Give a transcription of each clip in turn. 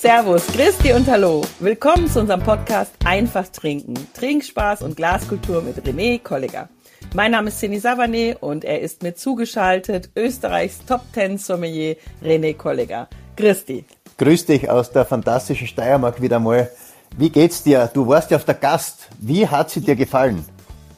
Servus, Christi und Hallo. Willkommen zu unserem Podcast Einfach Trinken. Trinkspaß und Glaskultur mit René Kolliger. Mein Name ist Cini Savané und er ist mir zugeschaltet, Österreichs Top Ten Sommelier René Kolliger. Christi. Grüß dich aus der fantastischen Steiermark wieder mal. Wie geht's dir? Du warst ja auf der Gast. Wie hat sie dir gefallen?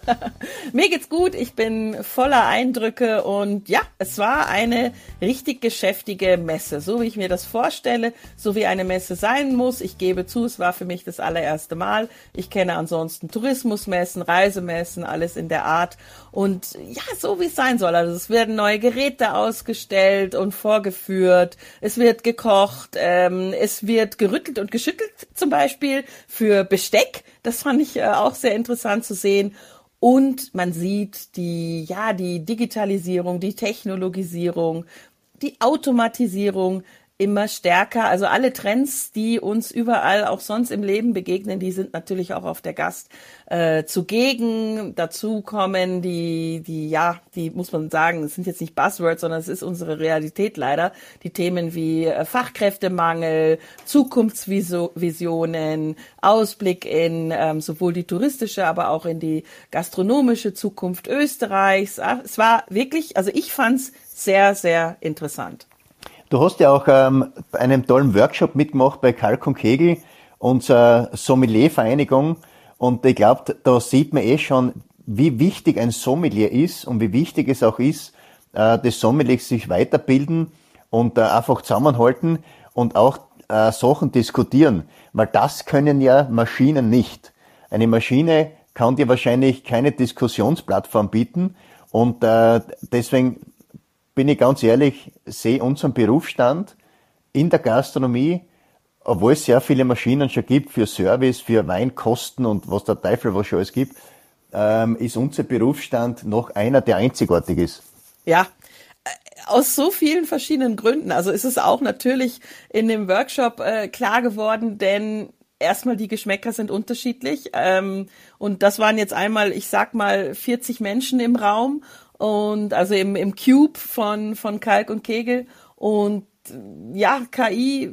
Mir geht's gut, ich bin voller Eindrücke und ja, es war eine richtig geschäftige Messe, so wie ich mir das vorstelle, so wie eine Messe sein muss. Ich gebe zu, es war für mich das allererste Mal. Ich kenne ansonsten Tourismusmessen, Reisemessen, alles in der Art und ja, so wie es sein soll. Also es werden neue Geräte ausgestellt und vorgeführt, es wird gekocht, ähm, es wird gerüttelt und geschüttelt zum Beispiel für Besteck. Das fand ich äh, auch sehr interessant zu sehen. Und man sieht die, ja, die Digitalisierung, die Technologisierung, die Automatisierung immer stärker. Also alle Trends, die uns überall auch sonst im Leben begegnen, die sind natürlich auch auf der Gast äh, zugegen. Dazu kommen die, die, ja, die muss man sagen, es sind jetzt nicht Buzzwords, sondern es ist unsere Realität leider. Die Themen wie äh, Fachkräftemangel, Zukunftsvisionen, Ausblick in ähm, sowohl die touristische, aber auch in die gastronomische Zukunft Österreichs. Ah, es war wirklich, also ich fand's sehr, sehr interessant. Du hast ja auch ähm, einem tollen Workshop mitgemacht bei Kalk und Kegel, unserer Sommelier-Vereinigung. Und ich glaube, da sieht man eh schon, wie wichtig ein Sommelier ist und wie wichtig es auch ist, äh, das Sommelier sich weiterbilden und äh, einfach zusammenhalten und auch äh, Sachen diskutieren. Weil das können ja Maschinen nicht. Eine Maschine kann dir wahrscheinlich keine Diskussionsplattform bieten und äh, deswegen bin ich ganz ehrlich, sehe unseren Berufsstand in der Gastronomie, obwohl es sehr viele Maschinen schon gibt für Service, für Weinkosten und was der Teufel was schon alles gibt, ähm, ist unser Berufsstand noch einer, der einzigartig ist. Ja, äh, aus so vielen verschiedenen Gründen. Also ist es auch natürlich in dem Workshop äh, klar geworden, denn erstmal die Geschmäcker sind unterschiedlich. Ähm, und das waren jetzt einmal, ich sag mal, 40 Menschen im Raum und also im, im Cube von, von Kalk und Kegel. Und ja, KI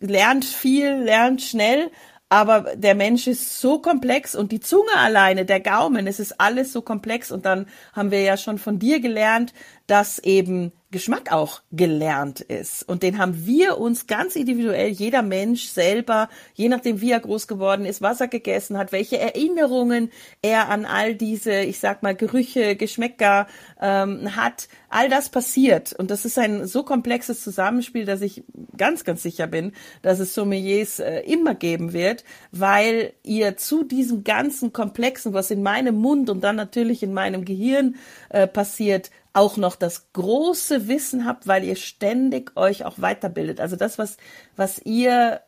lernt viel, lernt schnell, aber der Mensch ist so komplex und die Zunge alleine, der Gaumen, es ist alles so komplex und dann haben wir ja schon von dir gelernt, dass eben Geschmack auch gelernt ist. Und den haben wir uns ganz individuell, jeder Mensch selber, je nachdem wie er groß geworden ist, was er gegessen hat, welche Erinnerungen er an all diese, ich sag mal, Gerüche, Geschmäcker ähm, hat, all das passiert. Und das ist ein so komplexes Zusammenspiel, dass ich ganz, ganz sicher bin, dass es Sommeliers äh, immer geben wird, weil ihr zu diesem ganzen Komplexen, was in meinem Mund und dann natürlich in meinem Gehirn äh, passiert, auch noch das große Wissen habt, weil ihr ständig euch auch weiterbildet. Also das, was, was ihr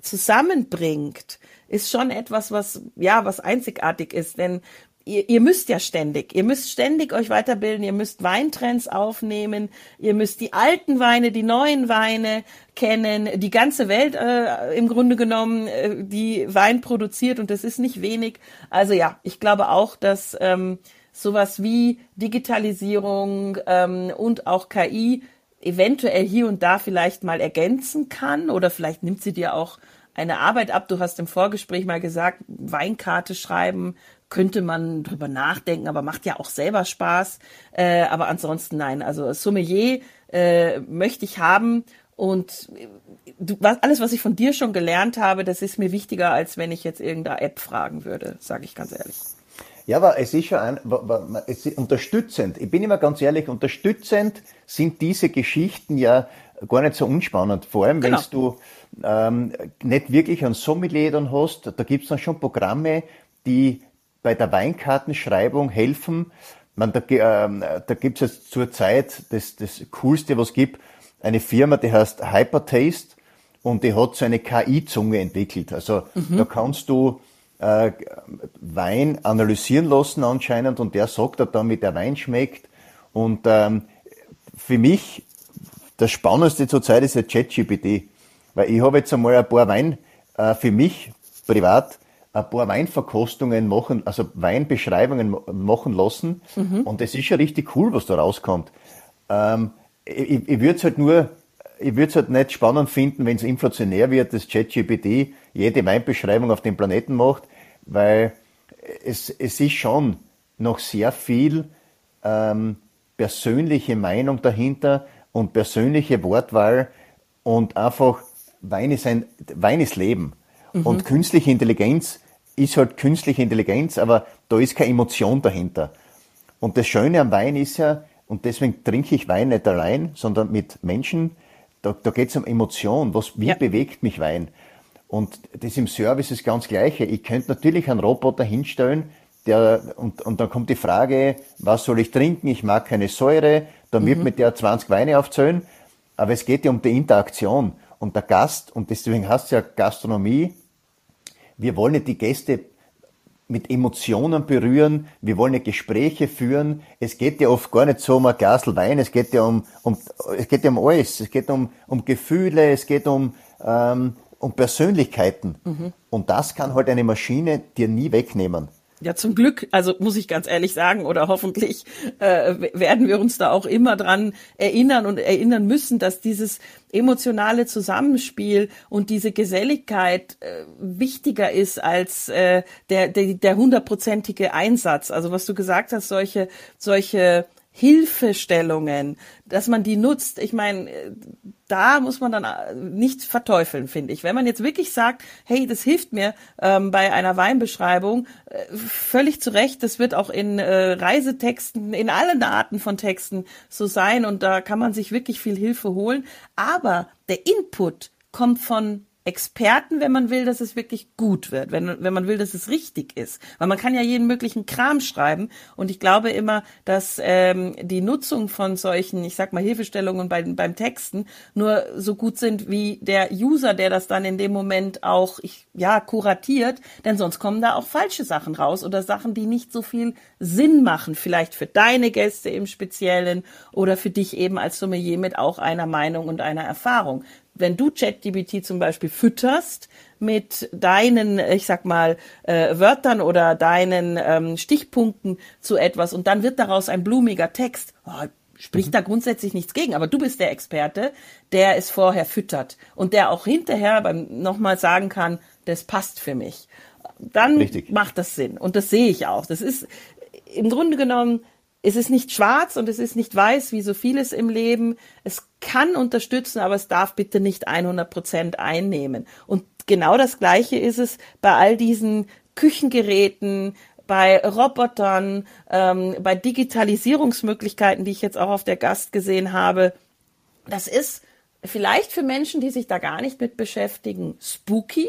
zusammenbringt, ist schon etwas, was, ja, was einzigartig ist. Denn ihr, ihr müsst ja ständig, ihr müsst ständig euch weiterbilden, ihr müsst Weintrends aufnehmen, ihr müsst die alten Weine, die neuen Weine kennen, die ganze Welt äh, im Grunde genommen, äh, die Wein produziert und das ist nicht wenig. Also ja, ich glaube auch, dass ähm, sowas wie Digitalisierung ähm, und auch KI eventuell hier und da vielleicht mal ergänzen kann oder vielleicht nimmt sie dir auch eine Arbeit ab. Du hast im Vorgespräch mal gesagt, Weinkarte schreiben könnte man drüber nachdenken, aber macht ja auch selber Spaß. Äh, aber ansonsten nein. Also Sommelier äh, möchte ich haben und du, alles, was ich von dir schon gelernt habe, das ist mir wichtiger, als wenn ich jetzt irgendeine App fragen würde, sage ich ganz ehrlich. Ja, aber es ist schon ein, es ist unterstützend. Ich bin immer ganz ehrlich, unterstützend sind diese Geschichten ja gar nicht so unspannend. Vor allem, genau. wenn du ähm, nicht wirklich einen Sommelier dann hast, da gibt's dann schon Programme, die bei der Weinkartenschreibung helfen. Man, da, ähm, da gibt's jetzt zurzeit das, das Coolste, was gibt, eine Firma, die heißt Hypertaste und die hat so eine KI-Zunge entwickelt. Also mhm. da kannst du äh, Wein analysieren lassen anscheinend und der sagt dann, wie der Wein schmeckt. Und ähm, für mich das Spannendste zurzeit ist ja ChatGPT, weil ich habe jetzt einmal ein paar Wein äh, für mich privat ein paar Weinverkostungen machen, also Weinbeschreibungen machen lassen und es ist ja richtig cool, was da rauskommt. Ähm, ich, ich würde es halt nur ich würde es halt nicht spannend finden, wenn es inflationär wird, dass ChatGPT jede Weinbeschreibung auf dem Planeten macht, weil es, es ist schon noch sehr viel ähm, persönliche Meinung dahinter und persönliche Wortwahl und einfach Wein ist ein Wein ist Leben. Mhm. Und künstliche Intelligenz ist halt künstliche Intelligenz, aber da ist keine Emotion dahinter. Und das Schöne am Wein ist ja, und deswegen trinke ich Wein nicht allein, sondern mit Menschen, da, da geht es um Emotion. Was, wie ja. bewegt mich Wein? Und das im Service ist ganz Gleiche. Ich könnte natürlich einen Roboter hinstellen, der, und, und dann kommt die Frage, was soll ich trinken? Ich mag keine Säure. Dann wird mhm. mit der 20 Weine aufzählen. Aber es geht ja um die Interaktion. Und der Gast, und deswegen heißt es ja Gastronomie, wir wollen nicht die Gäste mit Emotionen berühren, wir wollen nicht Gespräche führen. Es geht ja oft gar nicht so um ein Glas Wein, es geht ja um, um, es geht ja um alles. Es geht um, um Gefühle, es geht um, ähm, um Persönlichkeiten. Mhm. Und das kann halt eine Maschine dir nie wegnehmen. Ja, zum Glück, also muss ich ganz ehrlich sagen, oder hoffentlich äh, werden wir uns da auch immer dran erinnern und erinnern müssen, dass dieses emotionale Zusammenspiel und diese Geselligkeit äh, wichtiger ist als äh, der der der hundertprozentige Einsatz. Also was du gesagt hast, solche solche Hilfestellungen, dass man die nutzt. Ich meine, da muss man dann äh, nicht verteufeln, finde ich. Wenn man jetzt wirklich sagt, hey, das hilft mir ähm, bei einer Weinbeschreibung, äh, völlig zu Recht, das wird auch in äh, Reisetexten, in allen Arten von Texten so sein und da kann man sich wirklich viel Hilfe holen. Aber der Input kommt von Experten, wenn man will, dass es wirklich gut wird, wenn, wenn man will, dass es richtig ist. Weil man kann ja jeden möglichen Kram schreiben. Und ich glaube immer, dass ähm, die Nutzung von solchen, ich sag mal, Hilfestellungen bei, beim Texten nur so gut sind wie der User, der das dann in dem Moment auch, ich, ja, kuratiert. Denn sonst kommen da auch falsche Sachen raus oder Sachen, die nicht so viel Sinn machen. Vielleicht für deine Gäste im Speziellen oder für dich eben als Sommelier mit auch einer Meinung und einer Erfahrung wenn du ChatGPT zum Beispiel fütterst mit deinen, ich sag mal, äh, Wörtern oder deinen ähm, Stichpunkten zu etwas und dann wird daraus ein blumiger Text, oh, spricht mhm. da grundsätzlich nichts gegen, aber du bist der Experte, der es vorher füttert und der auch hinterher beim nochmal sagen kann, das passt für mich. Dann Richtig. macht das Sinn und das sehe ich auch. Das ist im Grunde genommen es ist nicht schwarz und es ist nicht weiß, wie so vieles im Leben. Es kann unterstützen, aber es darf bitte nicht 100 Prozent einnehmen. Und genau das Gleiche ist es bei all diesen Küchengeräten, bei Robotern, ähm, bei Digitalisierungsmöglichkeiten, die ich jetzt auch auf der Gast gesehen habe. Das ist vielleicht für Menschen, die sich da gar nicht mit beschäftigen, spooky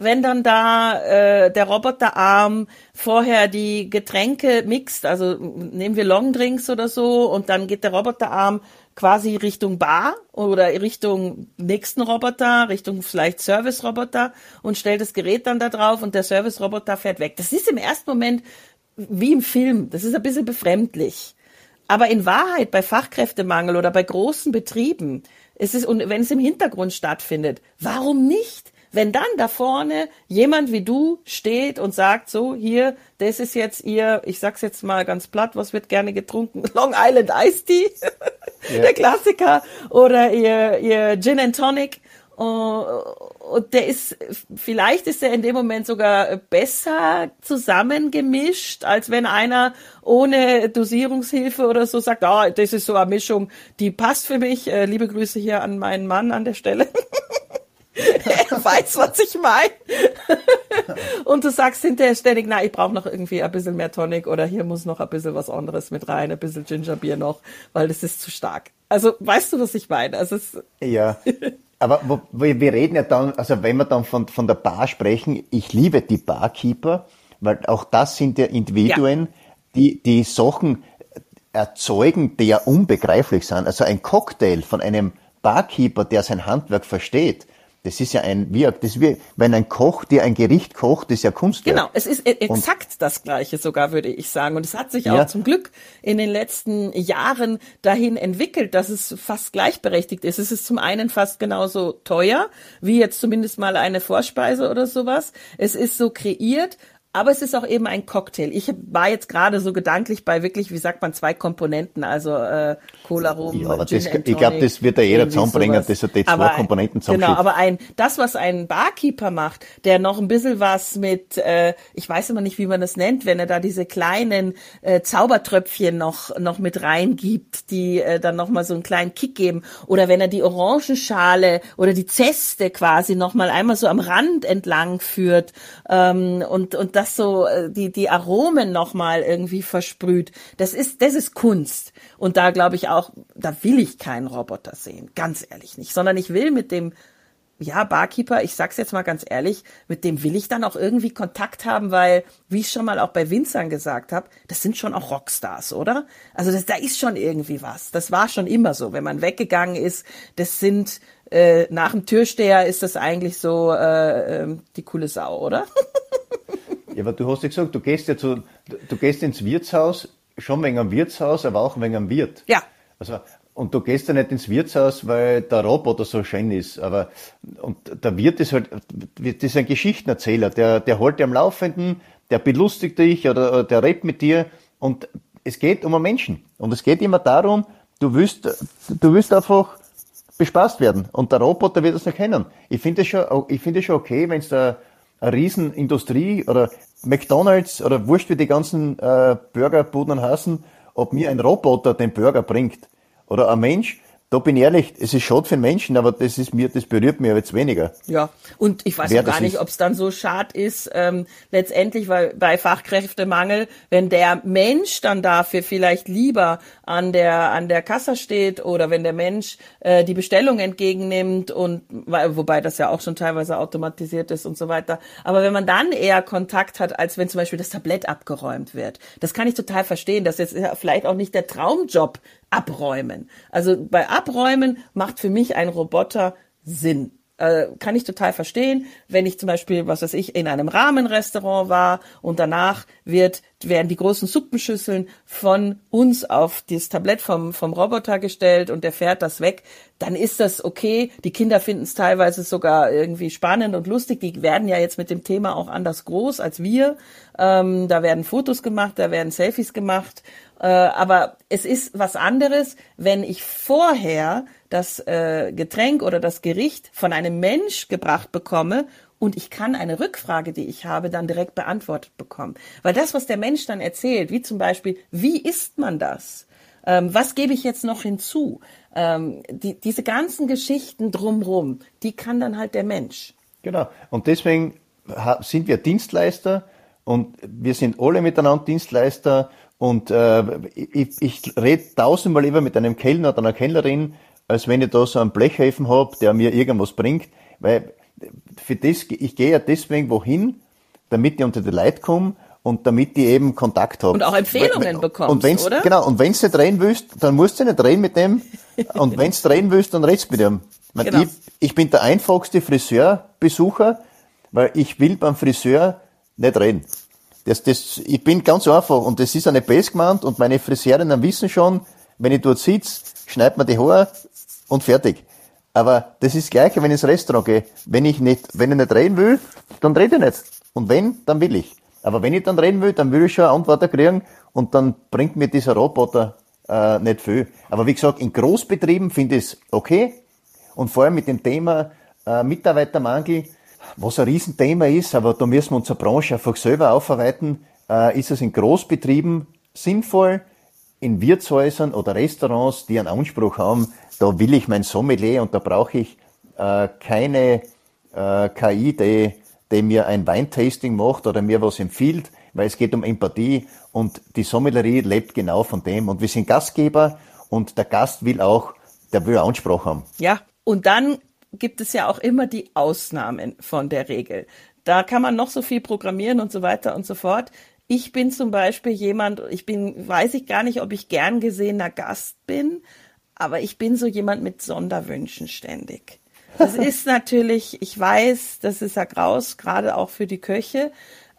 wenn dann da äh, der Roboterarm vorher die Getränke mixt, also nehmen wir Longdrinks oder so, und dann geht der Roboterarm quasi Richtung Bar oder Richtung nächsten Roboter, Richtung vielleicht Service-Roboter und stellt das Gerät dann da drauf und der Service-Roboter fährt weg. Das ist im ersten Moment wie im Film, das ist ein bisschen befremdlich. Aber in Wahrheit bei Fachkräftemangel oder bei großen Betrieben, es ist, und wenn es im Hintergrund stattfindet, warum nicht? Wenn dann da vorne jemand wie du steht und sagt, so, hier, das ist jetzt ihr, ich sag's jetzt mal ganz platt, was wird gerne getrunken? Long Island Iced Tea, yeah. der Klassiker, oder ihr, ihr Gin and Tonic. Und der ist, vielleicht ist er in dem Moment sogar besser zusammengemischt, als wenn einer ohne Dosierungshilfe oder so sagt, ah, oh, das ist so eine Mischung, die passt für mich. Äh, liebe Grüße hier an meinen Mann an der Stelle. er weiß, was ich meine. und du sagst hinterher ständig, na, ich brauche noch irgendwie ein bisschen mehr Tonic oder hier muss noch ein bisschen was anderes mit rein, ein bisschen Gingerbier noch, weil das ist zu stark. Also weißt du, was ich meine? Also es ja. Aber wo, wir reden ja dann, also wenn wir dann von, von der Bar sprechen, ich liebe die Barkeeper, weil auch das sind ja Individuen, ja. die die Sachen erzeugen, die ja unbegreiflich sind. Also ein Cocktail von einem Barkeeper, der sein Handwerk versteht, das ist ja ein, wie, das wie, wenn ein Koch dir ein Gericht kocht, ist ja Kunstwerk. Genau, es ist e- exakt und, das Gleiche sogar, würde ich sagen. Und es hat sich ja. auch zum Glück in den letzten Jahren dahin entwickelt, dass es fast gleichberechtigt ist. Es ist zum einen fast genauso teuer, wie jetzt zumindest mal eine Vorspeise oder sowas. Es ist so kreiert, aber es ist auch eben ein Cocktail. Ich war jetzt gerade so gedanklich bei wirklich, wie sagt man, zwei Komponenten, also äh, Cola Rum. Ja, aber das, ich glaube, das wird ja jeder zusammenbringen, dass er die zwei aber Komponenten zusammenschiebt. Genau, aber ein, das, was ein Barkeeper macht, der noch ein bisschen was mit, äh, ich weiß immer nicht, wie man das nennt, wenn er da diese kleinen äh, Zaubertröpfchen noch noch mit reingibt, die äh, dann noch mal so einen kleinen Kick geben, oder wenn er die Orangenschale oder die Zeste quasi noch mal einmal so am Rand entlang führt ähm, und und das so äh, die die Aromen noch mal irgendwie versprüht. Das ist das ist Kunst und da glaube ich auch, da will ich keinen Roboter sehen, ganz ehrlich nicht, sondern ich will mit dem ja, Barkeeper, ich sag's jetzt mal ganz ehrlich, mit dem will ich dann auch irgendwie Kontakt haben, weil, wie ich schon mal auch bei Winzern gesagt habe, das sind schon auch Rockstars, oder? Also das, da ist schon irgendwie was. Das war schon immer so, wenn man weggegangen ist. Das sind äh, nach dem Türsteher ist das eigentlich so äh, äh, die coole Sau, oder? Ja, aber du hast ja gesagt, du gehst ja zu, du gehst ins Wirtshaus, schon wegen am Wirtshaus, aber auch wegen am Wirt. Ja. Also, und du gehst ja nicht ins Wirtshaus, weil der Roboter so schön ist, aber, und der Wirt ist halt, das ist ein Geschichtenerzähler, der, der holt dir am Laufenden, der belustigt dich oder, oder der redet mit dir und es geht um einen Menschen. Und es geht immer darum, du willst, du willst einfach bespaßt werden. Und der Roboter wird das erkennen. Ich finde es schon, ich finde es schon okay, wenn es da eine Riesenindustrie oder McDonalds oder wurscht wie die ganzen äh, Burgerbuden heißen, ob mir ein Roboter den Burger bringt oder ein Mensch, da bin ich ehrlich, es ist schade für den Menschen, aber das ist mir, das berührt mich jetzt weniger. Ja, und ich weiß auch gar nicht, ob es dann so schad ist, ähm, letztendlich, weil bei Fachkräftemangel, wenn der Mensch dann dafür vielleicht lieber an der an der Kasse steht oder wenn der Mensch äh, die Bestellung entgegennimmt und wobei das ja auch schon teilweise automatisiert ist und so weiter. Aber wenn man dann eher Kontakt hat, als wenn zum Beispiel das Tablett abgeräumt wird, das kann ich total verstehen. Das ist vielleicht auch nicht der Traumjob abräumen. Also bei Abräumen macht für mich ein Roboter Sinn. Äh, kann ich total verstehen, wenn ich zum Beispiel, was weiß ich, in einem Rahmenrestaurant war und danach wird, werden die großen Suppenschüsseln von uns auf das Tablett vom, vom Roboter gestellt und der fährt das weg, dann ist das okay. Die Kinder finden es teilweise sogar irgendwie spannend und lustig. Die werden ja jetzt mit dem Thema auch anders groß als wir. Ähm, da werden Fotos gemacht, da werden Selfies gemacht äh, aber es ist was anderes, wenn ich vorher das äh, Getränk oder das Gericht von einem Mensch gebracht bekomme und ich kann eine Rückfrage, die ich habe, dann direkt beantwortet bekommen. Weil das, was der Mensch dann erzählt, wie zum Beispiel, wie isst man das? Ähm, was gebe ich jetzt noch hinzu? Ähm, die, diese ganzen Geschichten drumrum, die kann dann halt der Mensch. Genau. Und deswegen sind wir Dienstleister und wir sind alle miteinander Dienstleister und äh, ich, ich rede tausendmal lieber mit einem Kellner oder einer Kellnerin, als wenn ich da so einen Blechhäfen habe, der mir irgendwas bringt. Weil für das, ich gehe ja deswegen wohin, damit ich unter die Leute komme und damit ich eben Kontakt habe. Und auch Empfehlungen bekommst, und wenn's, oder? Genau, und wenn du nicht reden willst, dann musst du nicht reden mit dem. und wenn du reden willst, dann redst du mit dem. Genau. Ich, ich bin der einfachste Friseurbesucher, weil ich will beim Friseur nicht reden. Das, das, ich bin ganz einfach und das ist eine Base gemeint und meine Friseurinnen wissen schon, wenn ich dort sitze, schneidet man die Haare und fertig. Aber das ist das Gleiche, wenn ich ins Restaurant gehe. Wenn ich nicht, wenn ich nicht reden will, dann rede ich nicht. Und wenn, dann will ich. Aber wenn ich dann reden will, dann will ich schon eine Antwort kriegen und dann bringt mir dieser Roboter äh, nicht viel. Aber wie gesagt, in Großbetrieben finde ich es okay. Und vor allem mit dem Thema äh, Mitarbeitermangel, was ein Riesenthema ist, aber da müssen wir unsere Branche einfach selber aufarbeiten, äh, ist es in Großbetrieben sinnvoll, in Wirtshäusern oder Restaurants, die einen Anspruch haben, da will ich mein Sommelier und da brauche ich äh, keine äh, KI, die, die mir ein Weintasting macht oder mir was empfiehlt, weil es geht um Empathie und die Sommelerie lebt genau von dem. Und wir sind Gastgeber und der Gast will auch, der will Anspruch haben. Ja, und dann gibt es ja auch immer die Ausnahmen von der Regel. Da kann man noch so viel programmieren und so weiter und so fort. Ich bin zum Beispiel jemand, ich bin, weiß ich gar nicht, ob ich gern gesehener Gast bin, aber ich bin so jemand mit Sonderwünschen ständig. Das ist natürlich, ich weiß, das ist ja graus, gerade auch für die Köche,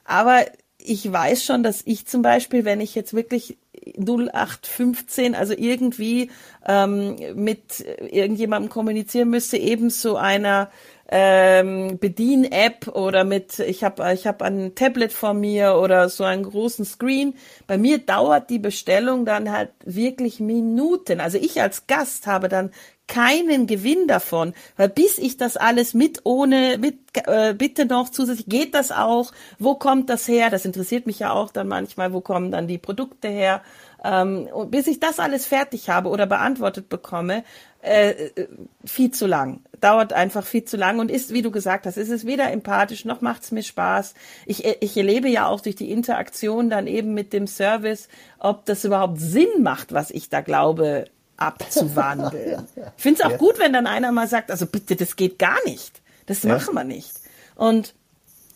aber ich weiß schon, dass ich zum Beispiel, wenn ich jetzt wirklich 0815, also irgendwie ähm, mit irgendjemandem kommunizieren müsste, eben so einer ähm, Bedien-App oder mit, ich habe ich hab ein Tablet vor mir oder so einen großen Screen. Bei mir dauert die Bestellung dann halt wirklich Minuten. Also ich als Gast habe dann keinen Gewinn davon, weil bis ich das alles mit ohne mit äh, bitte noch zusätzlich geht das auch, wo kommt das her? Das interessiert mich ja auch dann manchmal, wo kommen dann die Produkte her? Ähm, und bis ich das alles fertig habe oder beantwortet bekomme, äh, äh, viel zu lang. Dauert einfach viel zu lang und ist, wie du gesagt hast, ist es weder empathisch noch macht es mir Spaß. Ich, ich erlebe ja auch durch die Interaktion dann eben mit dem Service, ob das überhaupt Sinn macht, was ich da glaube, abzuwandeln. Ich finde es auch ja. gut, wenn dann einer mal sagt, also bitte, das geht gar nicht. Das ja. machen wir nicht. Und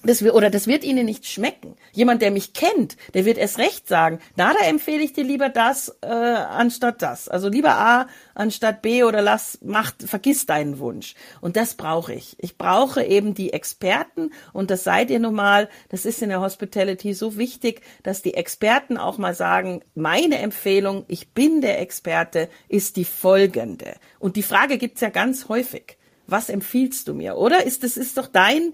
das oder das wird ihnen nicht schmecken. Jemand, der mich kennt, der wird erst recht sagen, na, da empfehle ich dir lieber das äh, anstatt das. Also lieber A anstatt B oder lass, mach, vergiss deinen Wunsch. Und das brauche ich. Ich brauche eben die Experten und das seid ihr nun mal, das ist in der Hospitality so wichtig, dass die Experten auch mal sagen, meine Empfehlung, ich bin der Experte, ist die folgende. Und die Frage gibt's ja ganz häufig was empfiehlst du mir? Oder ist es ist doch dein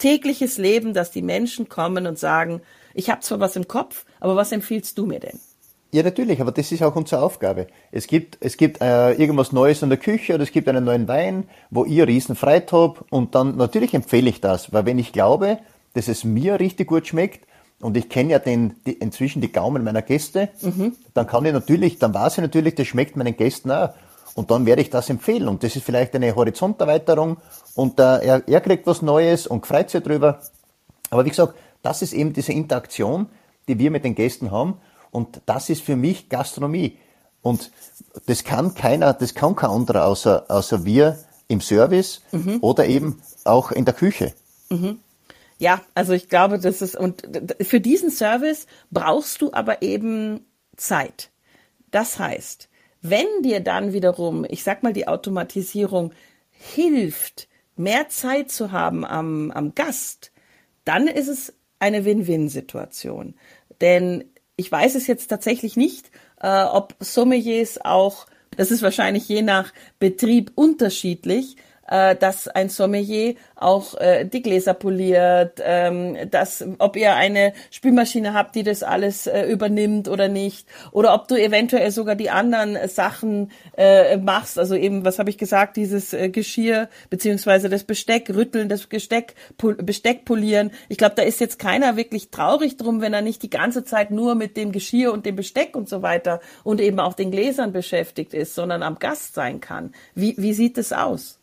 tägliches Leben, dass die Menschen kommen und sagen, ich habe zwar was im Kopf, aber was empfiehlst du mir denn? Ja, natürlich, aber das ist auch unsere Aufgabe. Es gibt, es gibt äh, irgendwas Neues in der Küche oder es gibt einen neuen Wein, wo ihr riesen Freit und dann natürlich empfehle ich das, weil wenn ich glaube, dass es mir richtig gut schmeckt und ich kenne ja den, die, inzwischen die Gaumen meiner Gäste, mhm. dann kann ich natürlich, dann weiß ich natürlich, das schmeckt meinen Gästen auch. Und dann werde ich das empfehlen. Und das ist vielleicht eine Horizonterweiterung und äh, er, er kriegt was Neues und freut sich drüber. Aber wie gesagt, das ist eben diese Interaktion, die wir mit den Gästen haben. Und das ist für mich Gastronomie. Und das kann keiner, das kann kein anderer außer, außer wir im Service mhm. oder eben auch in der Küche. Mhm. Ja, also ich glaube, das ist, und für diesen Service brauchst du aber eben Zeit. Das heißt, wenn dir dann wiederum, ich sag mal, die Automatisierung hilft, mehr Zeit zu haben am, am Gast, dann ist es eine Win-Win-Situation. Denn ich weiß es jetzt tatsächlich nicht, äh, ob Sommeliers auch, das ist wahrscheinlich je nach Betrieb unterschiedlich, äh, dass ein Sommelier auch äh, die Gläser poliert, ähm, dass, ob ihr eine Spülmaschine habt, die das alles äh, übernimmt oder nicht, oder ob du eventuell sogar die anderen Sachen äh, machst, also eben, was habe ich gesagt, dieses äh, Geschirr beziehungsweise das Besteck, rütteln, das Besteck, Besteck polieren. Ich glaube, da ist jetzt keiner wirklich traurig drum, wenn er nicht die ganze Zeit nur mit dem Geschirr und dem Besteck und so weiter und eben auch den Gläsern beschäftigt ist, sondern am Gast sein kann. Wie, wie sieht es aus?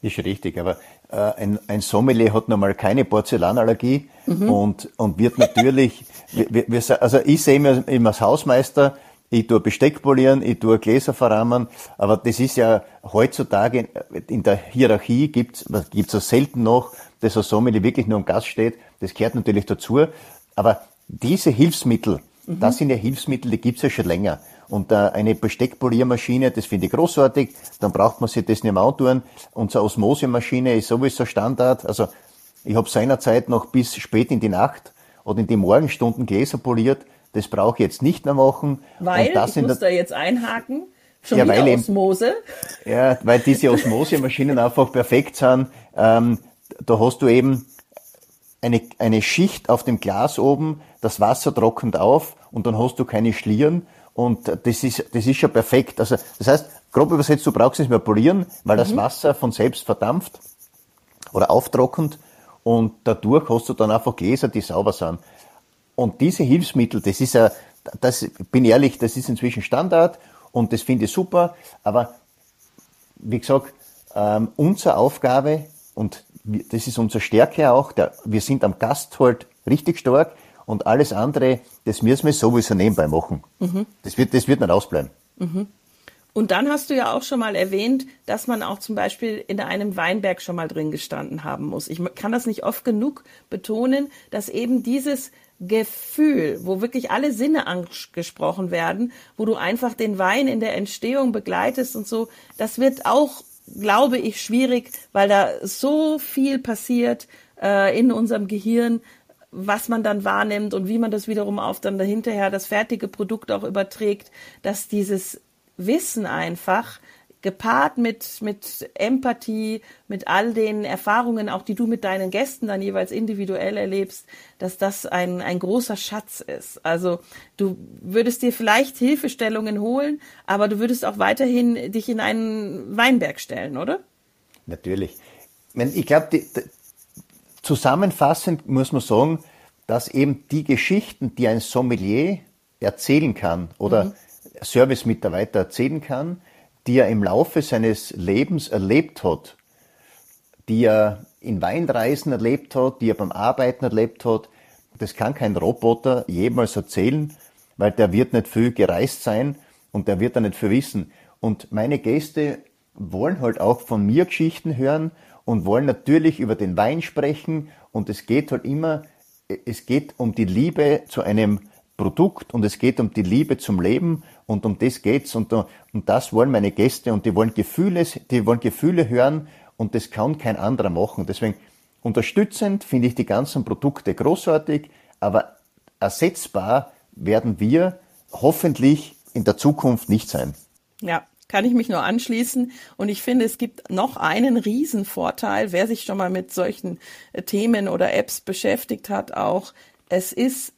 Ist richtig, aber äh, ein, ein Sommelier hat normal keine Porzellanallergie mhm. und, und wird natürlich, wir, wir, also ich sehe mich immer als Hausmeister, ich tue Besteck polieren, ich tue Gläser verrahmen, aber das ist ja heutzutage in der Hierarchie gibt's gibt's es selten noch, dass ein Sommelier wirklich nur am Gast steht. Das gehört natürlich dazu. Aber diese Hilfsmittel, mhm. das sind ja Hilfsmittel, die gibt's ja schon länger. Und äh, eine Besteckpoliermaschine, das finde ich großartig, dann braucht man sich das nicht mehr antun. Unsere Osmosemaschine ist sowieso Standard. Also ich habe seinerzeit noch bis spät in die Nacht oder in die Morgenstunden Gläser poliert. Das brauche ich jetzt nicht mehr machen. Weil, ich muss da jetzt einhaken, schon ja, wieder weil Osmose. Eben, ja, weil diese Osmosemaschinen einfach perfekt sind. Ähm, da hast du eben eine, eine Schicht auf dem Glas oben, das Wasser trocknet auf und dann hast du keine Schlieren und das ist, das ist schon perfekt. Also, das heißt, grob übersetzt, du brauchst nicht mehr polieren, weil mhm. das Wasser von selbst verdampft oder auftrocknet und dadurch hast du dann einfach Gläser, die sauber sind. Und diese Hilfsmittel, das ist ja, das, bin ehrlich, das ist inzwischen Standard und das finde ich super, aber wie gesagt, ähm, unsere Aufgabe und das ist unsere Stärke auch, der, wir sind am Gast halt richtig stark, und alles andere, das müssen wir sowieso nebenbei machen. Mhm. Das, wird, das wird nicht ausbleiben. Mhm. Und dann hast du ja auch schon mal erwähnt, dass man auch zum Beispiel in einem Weinberg schon mal drin gestanden haben muss. Ich kann das nicht oft genug betonen, dass eben dieses Gefühl, wo wirklich alle Sinne angesprochen werden, wo du einfach den Wein in der Entstehung begleitest und so, das wird auch, glaube ich, schwierig, weil da so viel passiert äh, in unserem Gehirn, was man dann wahrnimmt und wie man das wiederum auf dann dahinterher das fertige Produkt auch überträgt, dass dieses Wissen einfach gepaart mit, mit Empathie, mit all den Erfahrungen, auch die du mit deinen Gästen dann jeweils individuell erlebst, dass das ein, ein großer Schatz ist. Also du würdest dir vielleicht Hilfestellungen holen, aber du würdest auch weiterhin dich in einen Weinberg stellen, oder? Natürlich. Ich glaube, zusammenfassend muss man sagen, dass eben die Geschichten, die ein Sommelier erzählen kann oder mhm. Service-Mitarbeiter erzählen kann, die er im Laufe seines Lebens erlebt hat, die er in Weinreisen erlebt hat, die er beim Arbeiten erlebt hat, das kann kein Roboter jemals erzählen, weil der wird nicht viel gereist sein und der wird da nicht viel wissen. Und meine Gäste wollen halt auch von mir Geschichten hören und wollen natürlich über den Wein sprechen. Und es geht halt immer, es geht um die Liebe zu einem Produkt und es geht um die Liebe zum Leben. Und um das geht's. Und, und das wollen meine Gäste und die wollen Gefühle, die wollen Gefühle hören. Und das kann kein anderer machen. Deswegen unterstützend finde ich die ganzen Produkte großartig, aber ersetzbar werden wir hoffentlich in der Zukunft nicht sein. Ja, kann ich mich nur anschließen. Und ich finde, es gibt noch einen Riesenvorteil, wer sich schon mal mit solchen Themen oder Apps beschäftigt hat, auch. Es ist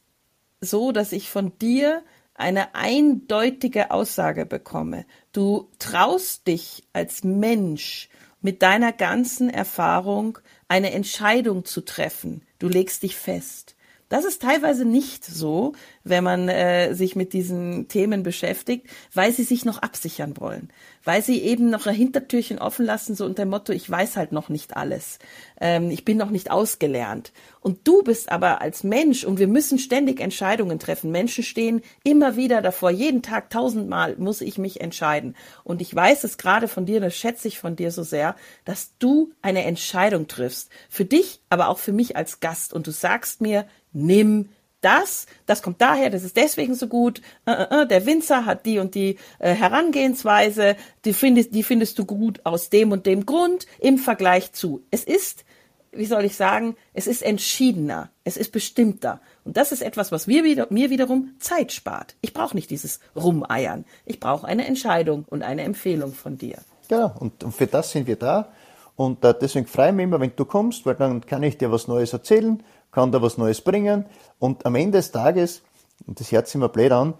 so, dass ich von dir eine eindeutige Aussage bekomme. Du traust dich als Mensch mit deiner ganzen Erfahrung eine Entscheidung zu treffen. Du legst dich fest. Das ist teilweise nicht so, wenn man äh, sich mit diesen Themen beschäftigt, weil sie sich noch absichern wollen, weil sie eben noch ein Hintertürchen offen lassen, so unter dem Motto, ich weiß halt noch nicht alles, ähm, ich bin noch nicht ausgelernt. Und du bist aber als Mensch, und wir müssen ständig Entscheidungen treffen. Menschen stehen immer wieder davor, jeden Tag tausendmal muss ich mich entscheiden. Und ich weiß es gerade von dir, das schätze ich von dir so sehr, dass du eine Entscheidung triffst. Für dich, aber auch für mich als Gast. Und du sagst mir, nimm das, das kommt daher, das ist deswegen so gut, äh, äh, äh, der Winzer hat die und die Herangehensweise, die findest, die findest du gut aus dem und dem Grund im Vergleich zu. Es ist, wie soll ich sagen, es ist entschiedener, es ist bestimmter. Und das ist etwas, was mir, wieder, mir wiederum Zeit spart. Ich brauche nicht dieses Rumeiern. Ich brauche eine Entscheidung und eine Empfehlung von dir. Ja, und, und für das sind wir da. Und deswegen freue ich mich immer, wenn du kommst, weil dann kann ich dir was Neues erzählen kann da was Neues bringen. Und am Ende des Tages, und das hört sich immer blöd an,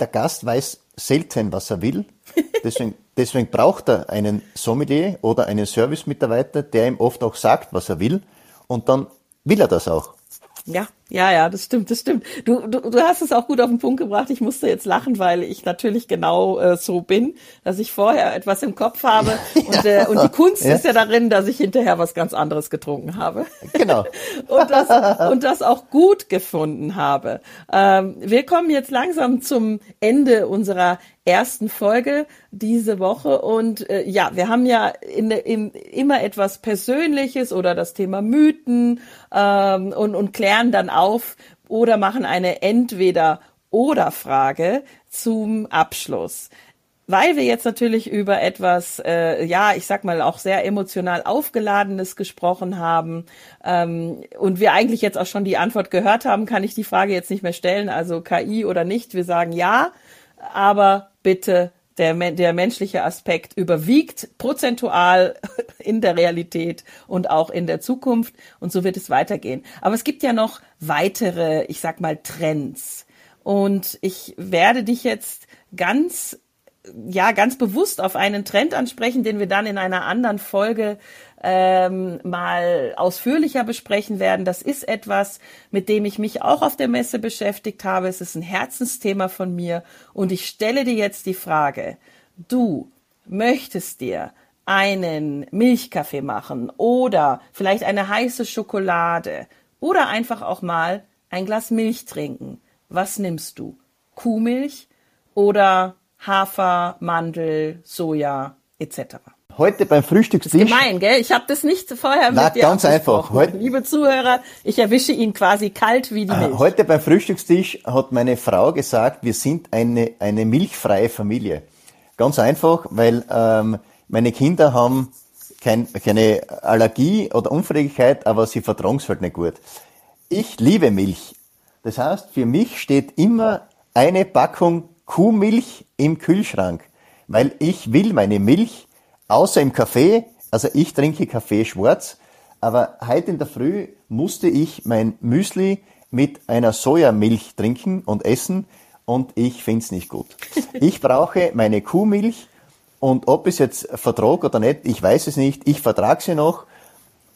der Gast weiß selten, was er will. Deswegen, deswegen braucht er einen Sommelier oder einen Service-Mitarbeiter, der ihm oft auch sagt, was er will. Und dann will er das auch. Ja, ja, ja, das stimmt, das stimmt. Du, du, du hast es auch gut auf den Punkt gebracht. Ich musste jetzt lachen, weil ich natürlich genau äh, so bin, dass ich vorher etwas im Kopf habe und, äh, und die Kunst ja. ist ja darin, dass ich hinterher was ganz anderes getrunken habe. Genau. und, das, und das auch gut gefunden habe. Ähm, wir kommen jetzt langsam zum Ende unserer ersten Folge diese Woche. Und äh, ja, wir haben ja in, in, immer etwas Persönliches oder das Thema Mythen ähm, und, und klären dann auf oder machen eine Entweder-Oder-Frage zum Abschluss weil wir jetzt natürlich über etwas, äh, ja, ich sag mal auch sehr emotional aufgeladenes gesprochen haben ähm, und wir eigentlich jetzt auch schon die Antwort gehört haben, kann ich die Frage jetzt nicht mehr stellen, also KI oder nicht. Wir sagen ja, aber bitte der, der menschliche Aspekt überwiegt prozentual in der Realität und auch in der Zukunft. Und so wird es weitergehen. Aber es gibt ja noch weitere, ich sag mal, Trends. Und ich werde dich jetzt ganz ja ganz bewusst auf einen Trend ansprechen, den wir dann in einer anderen Folge ähm, mal ausführlicher besprechen werden. Das ist etwas, mit dem ich mich auch auf der Messe beschäftigt habe. Es ist ein Herzensthema von mir und ich stelle dir jetzt die Frage, du möchtest dir einen Milchkaffee machen oder vielleicht eine heiße Schokolade oder einfach auch mal ein Glas Milch trinken. Was nimmst du? Kuhmilch oder Hafer, Mandel, Soja etc. Heute beim Frühstückstisch. Gemein, gell? Ich habe das nicht vorher Na, mit dir ganz einfach. Heute, Liebe Zuhörer, ich erwische ihn quasi kalt wie die Milch. Heute beim Frühstückstisch hat meine Frau gesagt, wir sind eine, eine milchfreie Familie. Ganz einfach, weil ähm, meine Kinder haben kein, keine Allergie oder Unverträglichkeit, aber sie vertragen es halt nicht gut. Ich liebe Milch. Das heißt, für mich steht immer eine Packung Kuhmilch im Kühlschrank weil ich will meine Milch, außer im Kaffee, also ich trinke Kaffee schwarz, aber heute in der Früh musste ich mein Müsli mit einer Sojamilch trinken und essen und ich find's nicht gut. Ich brauche meine Kuhmilch und ob es jetzt vertrag oder nicht, ich weiß es nicht. Ich vertrag sie noch.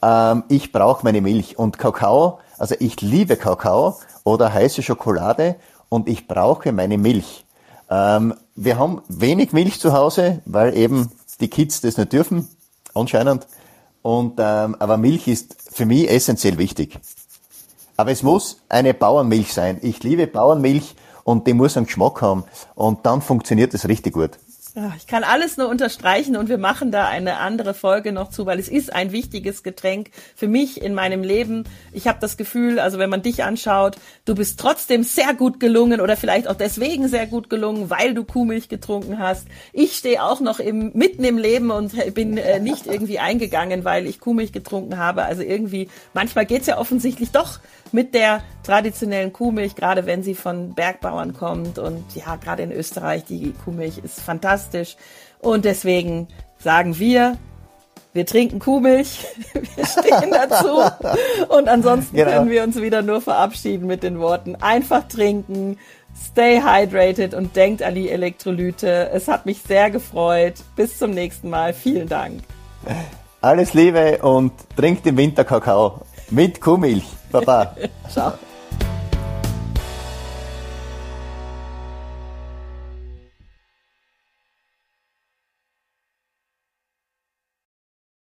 Ähm, ich brauche meine Milch und Kakao. Also ich liebe Kakao oder heiße Schokolade und ich brauche meine Milch. Ähm, wir haben wenig Milch zu Hause, weil eben die Kids das nicht dürfen, anscheinend. Und ähm, aber Milch ist für mich essentiell wichtig. Aber es muss eine Bauernmilch sein. Ich liebe Bauernmilch und die muss einen Geschmack haben und dann funktioniert es richtig gut. Ich kann alles nur unterstreichen und wir machen da eine andere Folge noch zu, weil es ist ein wichtiges Getränk für mich in meinem Leben. Ich habe das Gefühl, also wenn man dich anschaut, du bist trotzdem sehr gut gelungen oder vielleicht auch deswegen sehr gut gelungen, weil du Kuhmilch getrunken hast. Ich stehe auch noch im, mitten im Leben und bin äh, nicht irgendwie eingegangen, weil ich Kuhmilch getrunken habe. Also irgendwie, manchmal geht's ja offensichtlich doch mit der traditionellen Kuhmilch, gerade wenn sie von Bergbauern kommt. Und ja, gerade in Österreich, die Kuhmilch ist fantastisch. Und deswegen sagen wir, wir trinken Kuhmilch, wir stehen dazu. Und ansonsten genau. können wir uns wieder nur verabschieden mit den Worten, einfach trinken, stay hydrated und denkt an die Elektrolyte. Es hat mich sehr gefreut. Bis zum nächsten Mal. Vielen Dank. Alles Liebe und trinkt im Winter Kakao mit Kuhmilch. 爸爸，啥